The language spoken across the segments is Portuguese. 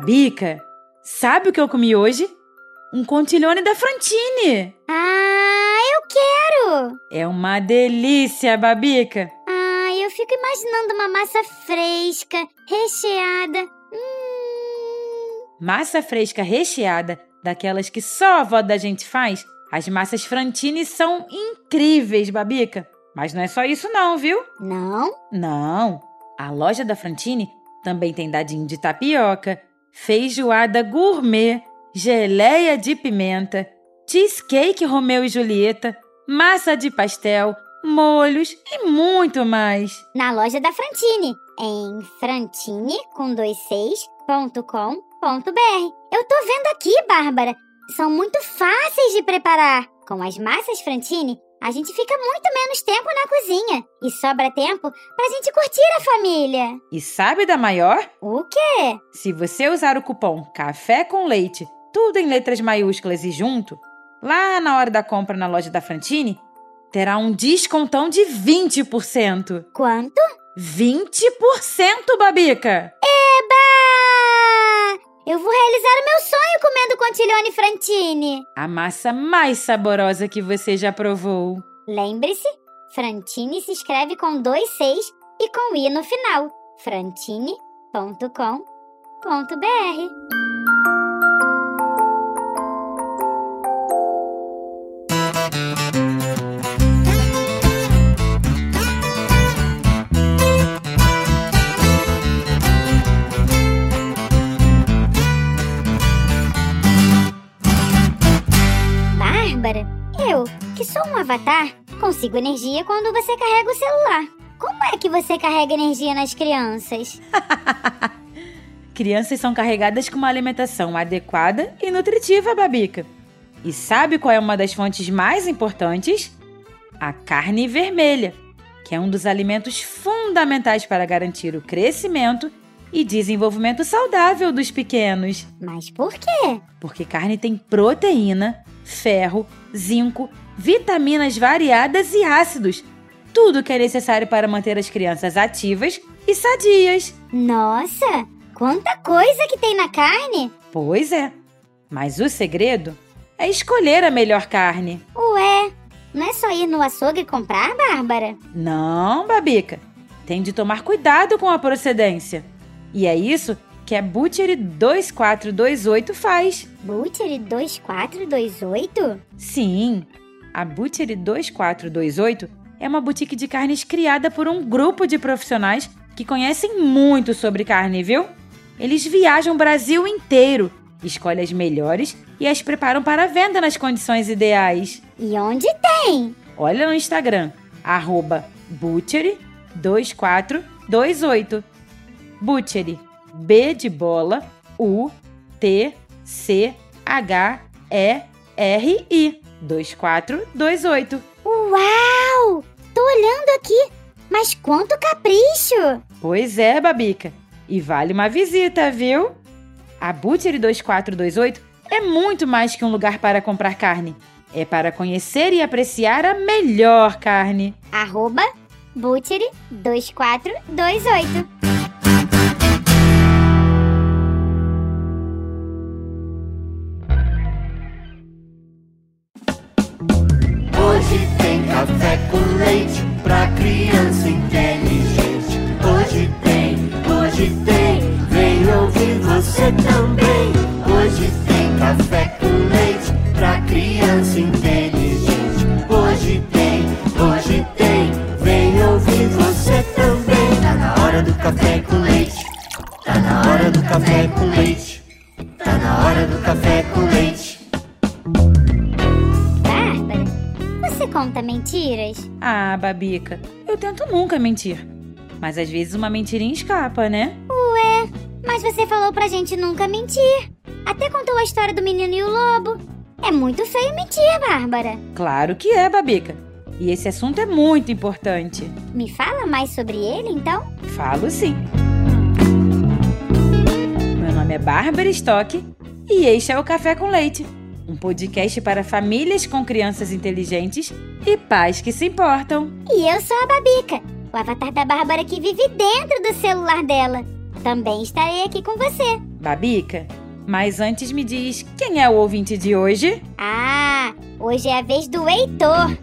Babica, sabe o que eu comi hoje? Um contiglione da Frantini. Ah, eu quero! É uma delícia, Babica. Ah, eu fico imaginando uma massa fresca, recheada. Hum. Massa fresca recheada, daquelas que só a avó da gente faz. As massas Frantini são incríveis, Babica. Mas não é só isso não, viu? Não? Não. A loja da Frantini também tem dadinho de tapioca, feijoada gourmet, geleia de pimenta, cheesecake Romeu e Julieta, massa de pastel, molhos e muito mais. Na loja da Frantini, em frantini com dois seis, ponto com, ponto br. Eu tô vendo aqui, Bárbara. São muito fáceis de preparar. Com as massas Frantini, a gente fica muito menos tempo na cozinha e sobra tempo pra gente curtir a família. E sabe da maior? O quê? Se você usar o cupom Café com Leite, tudo em letras maiúsculas e junto, lá na hora da compra na loja da Frantini, terá um descontão de 20%. Quanto? 20%, Babica! Eba! Eu vou realizar o meu sonho comendo contiglione Frantini. A massa mais saborosa que você já provou. Lembre-se, Frantini se escreve com dois seis e com i no final. frantini.com.br um avatar, consigo energia quando você carrega o celular. Como é que você carrega energia nas crianças? Crianças são carregadas com uma alimentação adequada e nutritiva, Babica. E sabe qual é uma das fontes mais importantes? A carne vermelha, que é um dos alimentos fundamentais para garantir o crescimento e desenvolvimento saudável dos pequenos. Mas por quê? Porque carne tem proteína, ferro, zinco, vitaminas variadas e ácidos. Tudo que é necessário para manter as crianças ativas e sadias. Nossa, quanta coisa que tem na carne! Pois é. Mas o segredo é escolher a melhor carne. Ué, não é só ir no açougue e comprar, Bárbara? Não, Babica. Tem de tomar cuidado com a procedência. E é isso que a Butchery 2428 faz. Butchery 2428? Sim, a Butchery 2428 é uma boutique de carnes criada por um grupo de profissionais que conhecem muito sobre carne, viu? Eles viajam o Brasil inteiro, escolhem as melhores e as preparam para venda nas condições ideais. E onde tem? Olha no Instagram, arroba Butchery 2428. Butchery, B de bola, U, T, C, H, E, R, I. 2428. Uau! Tô olhando aqui, mas quanto capricho! Pois é, Babica. E vale uma visita, viu? A Butchery 2428 é muito mais que um lugar para comprar carne. É para conhecer e apreciar a melhor carne. Arroba Butchery 2428. Você também. Hoje tem café com leite pra criança inteligente. Hoje tem, hoje tem, vem ouvir você também. Tá na hora do café com leite. Tá na hora do café com leite. Tá na hora do café com leite. Bárbara, você conta mentiras? Ah, Babica, eu tento nunca mentir. Mas às vezes uma mentirinha escapa, né? Mas você falou pra gente nunca mentir. Até contou a história do menino e o lobo. É muito feio mentir, Bárbara. Claro que é, Babica. E esse assunto é muito importante. Me fala mais sobre ele, então? Falo sim. Meu nome é Bárbara Stock e este é o Café com Leite um podcast para famílias com crianças inteligentes e pais que se importam. E eu sou a Babica, o avatar da Bárbara que vive dentro do celular dela. Também estarei aqui com você. Babica, mas antes me diz quem é o ouvinte de hoje? Ah, hoje é a vez do Heitor.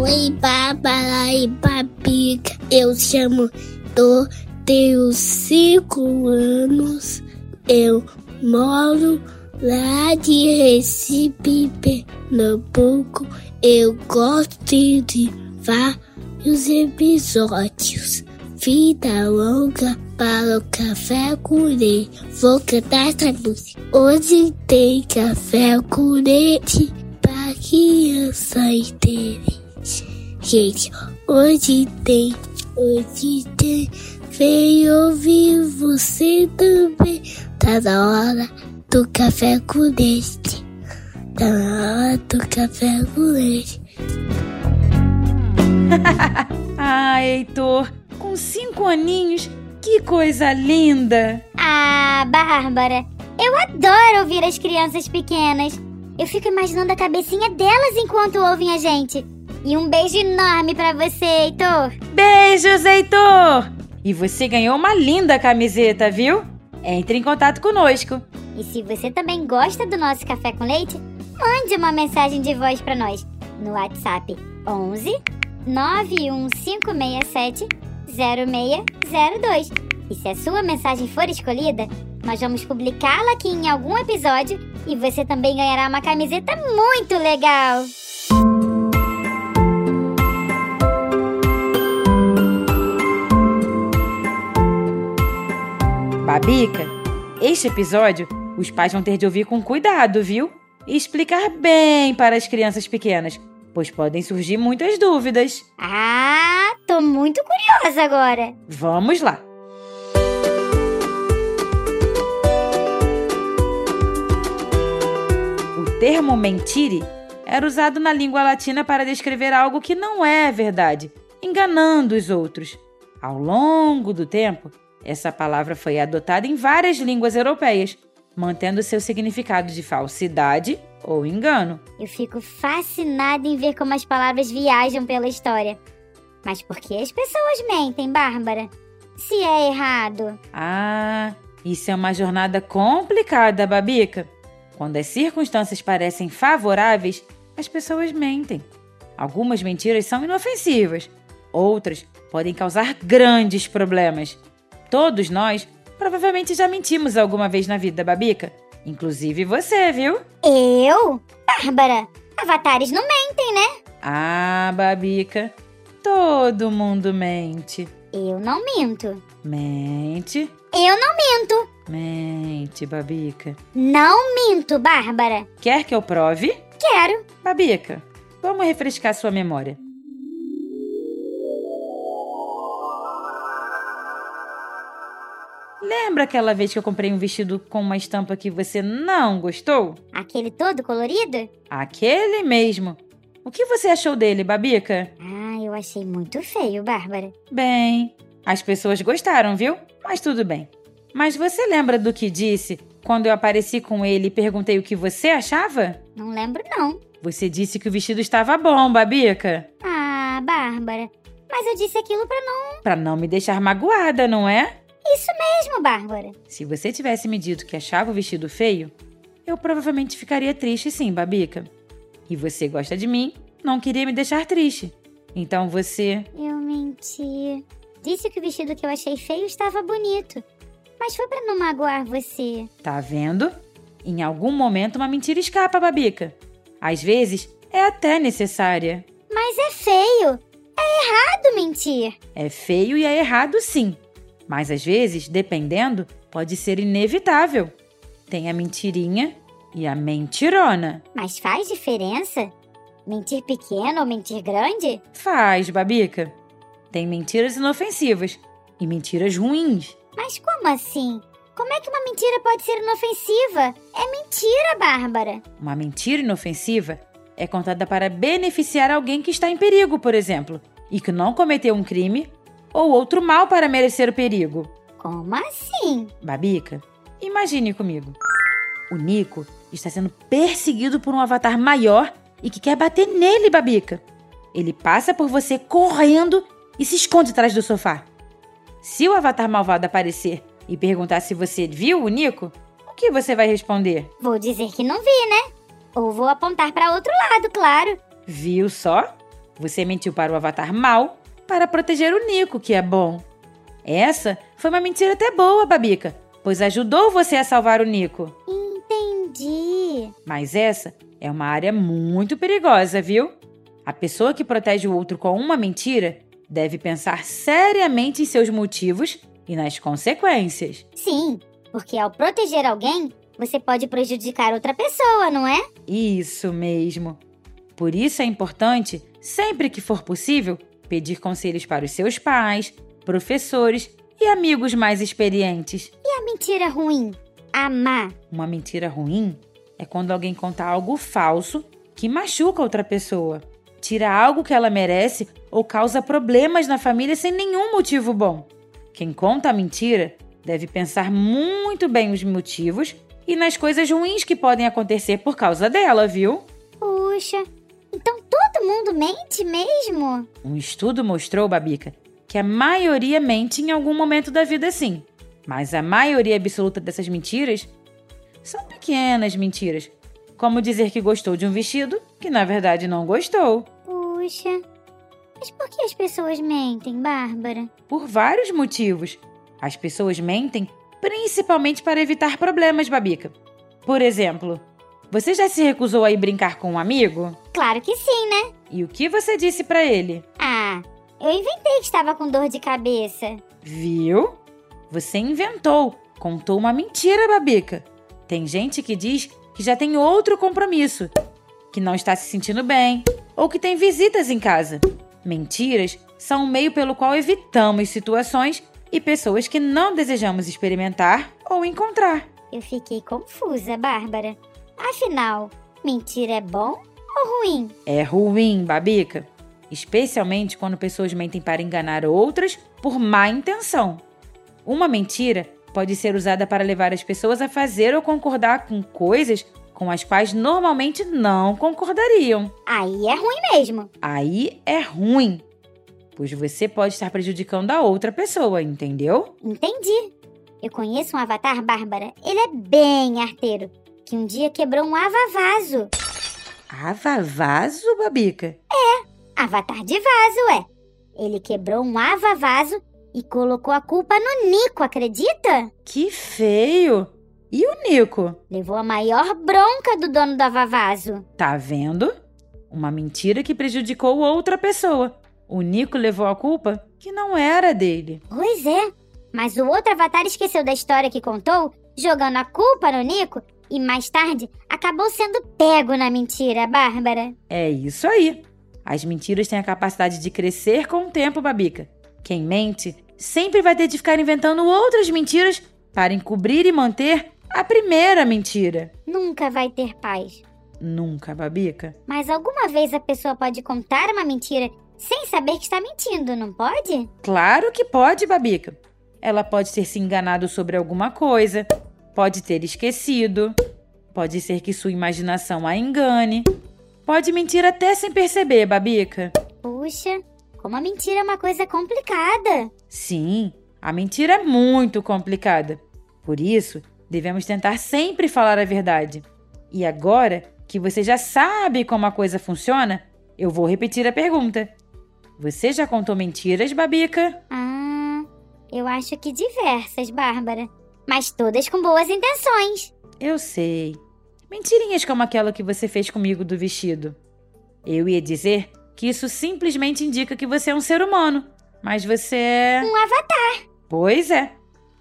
Oi, Bárbara e Babica. Eu chamo Tô, tenho cinco anos. Eu moro lá de Recife, Pernambuco. Eu gosto de vários episódios. Vida longa para o café leite. Vou cantar essa música. Hoje tem café com leite para criança inteligente. Gente, hoje tem, hoje tem. Vem ouvir você também. Tá na hora do café com leite. Tá na hora do café com leite. ah, Heitor, com cinco aninhos, que coisa linda! Ah, Bárbara, eu adoro ouvir as crianças pequenas. Eu fico imaginando a cabecinha delas enquanto ouvem a gente. E um beijo enorme para você, Heitor. Beijos, Heitor! E você ganhou uma linda camiseta, viu? Entre em contato conosco. E se você também gosta do nosso café com leite, mande uma mensagem de voz para nós no WhatsApp 11 91567 0602. E se a sua mensagem for escolhida, nós vamos publicá-la aqui em algum episódio e você também ganhará uma camiseta muito legal. Babica, este episódio os pais vão ter de ouvir com cuidado, viu? E explicar bem para as crianças pequenas, pois podem surgir muitas dúvidas. Ah, tô muito curiosa agora. Vamos lá! O termo mentire era usado na língua latina para descrever algo que não é verdade, enganando os outros. Ao longo do tempo, essa palavra foi adotada em várias línguas europeias, mantendo seu significado de falsidade ou engano. Eu fico fascinada em ver como as palavras viajam pela história. Mas por que as pessoas mentem, Bárbara? Se é errado. Ah, isso é uma jornada complicada, Babica. Quando as circunstâncias parecem favoráveis, as pessoas mentem. Algumas mentiras são inofensivas, outras podem causar grandes problemas. Todos nós provavelmente já mentimos alguma vez na vida, Babica. Inclusive você, viu? Eu? Bárbara, avatares não mentem, né? Ah, Babica, todo mundo mente. Eu não minto. Mente, Eu não minto. mente, Babica. Não minto, Bárbara. Quer que eu prove? Quero. Babica, vamos refrescar sua memória. Lembra aquela vez que eu comprei um vestido com uma estampa que você não gostou? Aquele todo colorido? Aquele mesmo. O que você achou dele, Babica? Ah, eu achei muito feio, Bárbara. Bem, as pessoas gostaram, viu? Mas tudo bem. Mas você lembra do que disse quando eu apareci com ele e perguntei o que você achava? Não lembro, não. Você disse que o vestido estava bom, Babica. Ah, Bárbara. Mas eu disse aquilo pra não. Pra não me deixar magoada, não é? Isso mesmo, Bárbara. Se você tivesse me dito que achava o vestido feio, eu provavelmente ficaria triste sim, Babica. E você gosta de mim, não queria me deixar triste. Então você. Eu menti. Disse que o vestido que eu achei feio estava bonito. Mas foi pra não magoar você. Tá vendo? Em algum momento uma mentira escapa, Babica. Às vezes é até necessária. Mas é feio. É errado mentir. É feio e é errado sim. Mas às vezes, dependendo, pode ser inevitável. Tem a mentirinha e a mentirona. Mas faz diferença? Mentir pequeno ou mentir grande? Faz, Babica. Tem mentiras inofensivas e mentiras ruins. Mas como assim? Como é que uma mentira pode ser inofensiva? É mentira, Bárbara. Uma mentira inofensiva é contada para beneficiar alguém que está em perigo, por exemplo, e que não cometeu um crime ou outro mal para merecer o perigo. Como assim? Babica, imagine comigo. O Nico está sendo perseguido por um avatar maior e que quer bater nele, Babica. Ele passa por você correndo e se esconde atrás do sofá. Se o avatar malvado aparecer e perguntar se você viu o Nico, o que você vai responder? Vou dizer que não vi, né? Ou vou apontar para outro lado, claro. Viu só? Você mentiu para o avatar mal para proteger o Nico, que é bom. Essa foi uma mentira até boa, Babica, pois ajudou você a salvar o Nico. Entendi. Mas essa é uma área muito perigosa, viu? A pessoa que protege o outro com uma mentira deve pensar seriamente em seus motivos e nas consequências. Sim, porque ao proteger alguém, você pode prejudicar outra pessoa, não é? Isso mesmo. Por isso é importante, sempre que for possível, pedir conselhos para os seus pais, professores e amigos mais experientes. E a mentira ruim? A má? Uma mentira ruim é quando alguém conta algo falso que machuca outra pessoa, tira algo que ela merece ou causa problemas na família sem nenhum motivo bom. Quem conta a mentira deve pensar muito bem os motivos e nas coisas ruins que podem acontecer por causa dela, viu? Puxa, então todo mundo mente mesmo? Um estudo mostrou, Babica, que a maioria mente em algum momento da vida sim. Mas a maioria absoluta dessas mentiras são pequenas mentiras, como dizer que gostou de um vestido que na verdade não gostou. Puxa, mas por que as pessoas mentem, Bárbara? Por vários motivos. As pessoas mentem principalmente para evitar problemas, Babica. Por exemplo, você já se recusou a ir brincar com um amigo? Claro que sim, né? E o que você disse para ele? Ah, eu inventei que estava com dor de cabeça. Viu? Você inventou, contou uma mentira, Babica. Tem gente que diz que já tem outro compromisso, que não está se sentindo bem ou que tem visitas em casa. Mentiras são um meio pelo qual evitamos situações e pessoas que não desejamos experimentar ou encontrar. Eu fiquei confusa, Bárbara. Afinal, mentira é bom ou ruim? É ruim, Babica. Especialmente quando pessoas mentem para enganar outras por má intenção. Uma mentira pode ser usada para levar as pessoas a fazer ou concordar com coisas com as quais normalmente não concordariam. Aí é ruim mesmo. Aí é ruim, pois você pode estar prejudicando a outra pessoa, entendeu? Entendi. Eu conheço um avatar, Bárbara. Ele é bem arteiro. Que um dia quebrou um avavaso. Avavaso, Babica? Avatar de vaso, é. Ele quebrou um avavaso e colocou a culpa no Nico, acredita? Que feio! E o Nico? Levou a maior bronca do dono do avavaso. Tá vendo? Uma mentira que prejudicou outra pessoa. O Nico levou a culpa que não era dele. Pois é. Mas o outro avatar esqueceu da história que contou, jogando a culpa no Nico e mais tarde acabou sendo pego na mentira, Bárbara. É isso aí. As mentiras têm a capacidade de crescer com o tempo, Babica. Quem mente sempre vai ter de ficar inventando outras mentiras para encobrir e manter a primeira mentira. Nunca vai ter paz. Nunca, Babica. Mas alguma vez a pessoa pode contar uma mentira sem saber que está mentindo, não pode? Claro que pode, Babica. Ela pode ter se enganado sobre alguma coisa, pode ter esquecido, pode ser que sua imaginação a engane, pode mentir até sem perceber, Babica. Puxa, como a mentira é uma coisa complicada. Sim, a mentira é muito complicada. Por isso, devemos tentar sempre falar a verdade. E agora que você já sabe como a coisa funciona, eu vou repetir a pergunta. Você já contou mentiras, Babica? Ah, eu acho que diversas, Bárbara. Mas todas com boas intenções. Eu sei. Mentirinhas como aquela que você fez comigo do vestido. Eu ia dizer que isso simplesmente indica que você é um ser humano, mas você é. Um avatar. Pois é.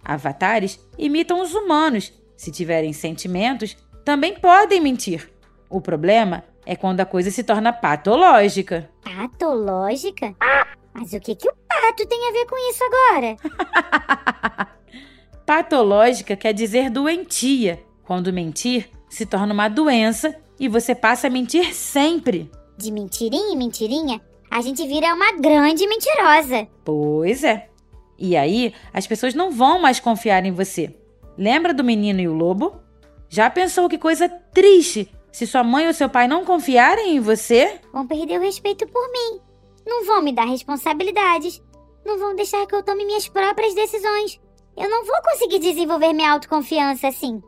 Avatares imitam os humanos. Se tiverem sentimentos, também podem mentir. O problema é quando a coisa se torna patológica. Patológica? Mas o que, que o pato tem a ver com isso agora? Patológica quer dizer doentia. Quando mentir se torna uma doença e você passa a mentir sempre. De mentirinha em mentirinha, a gente vira uma grande mentirosa. Pois é. E aí, as pessoas não vão mais confiar em você. Lembra do menino e o lobo? Já pensou que coisa triste se sua mãe ou seu pai não confiarem em você? Vão perder o respeito por mim. Não vão me dar responsabilidades. Não vão deixar que eu tome minhas próprias decisões. Eu não vou conseguir desenvolver minha autoconfiança assim.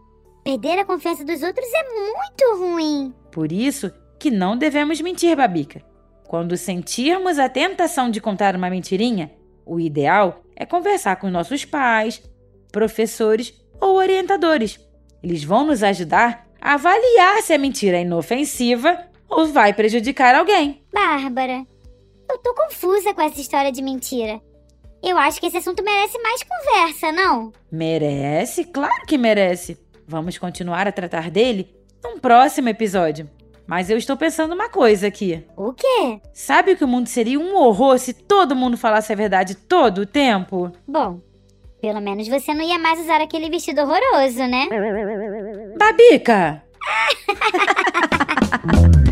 Perder a confiança dos outros é muito ruim. Por isso que não devemos mentir, Babica. Quando sentirmos a tentação de contar uma mentirinha, o ideal é conversar com nossos pais, professores ou orientadores. Eles vão nos ajudar a avaliar se a mentira é inofensiva ou vai prejudicar alguém. Bárbara, eu tô confusa com essa história de mentira. Eu acho que esse assunto merece mais conversa, não? Merece? Claro que merece. Vamos continuar a tratar dele num próximo episódio. Mas eu estou pensando uma coisa aqui. O quê? Sabe que o mundo seria um horror se todo mundo falasse a verdade todo o tempo? Bom, pelo menos você não ia mais usar aquele vestido horroroso, né? Babica!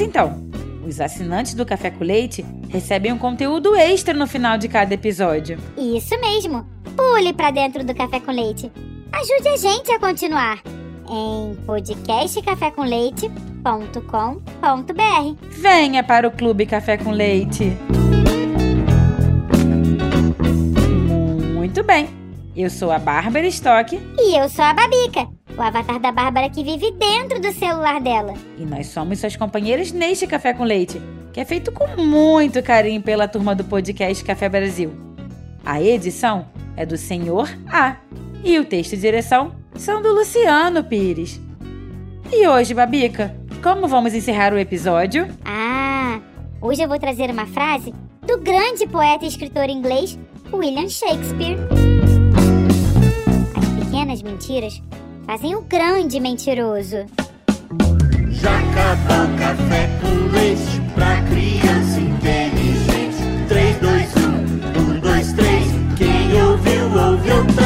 Então. Os assinantes do Café com Leite recebem um conteúdo extra no final de cada episódio. Isso mesmo. Pule pra dentro do Café com Leite. Ajude a gente a continuar em podcastcafécomleite.com.br. Venha para o Clube Café com Leite. Muito bem. Eu sou a Bárbara Stock E eu sou a Babica, o avatar da Bárbara que vive dentro do celular dela. e nós somos suas companheiras neste Café com Leite, que é feito com muito carinho pela turma do podcast Café Brasil. A edição é do Senhor A e o texto e direção são do Luciano Pires. E hoje, Babica, como vamos encerrar o episódio? Ah, hoje eu vou trazer uma frase do grande poeta e escritor inglês William Shakespeare. As pequenas mentiras fazem o grande mentiroso. Já Jacaba, café com leite pra criança inteligente. 3, 2, 1, 1, 2, 3. Quem ouviu, ouviu também.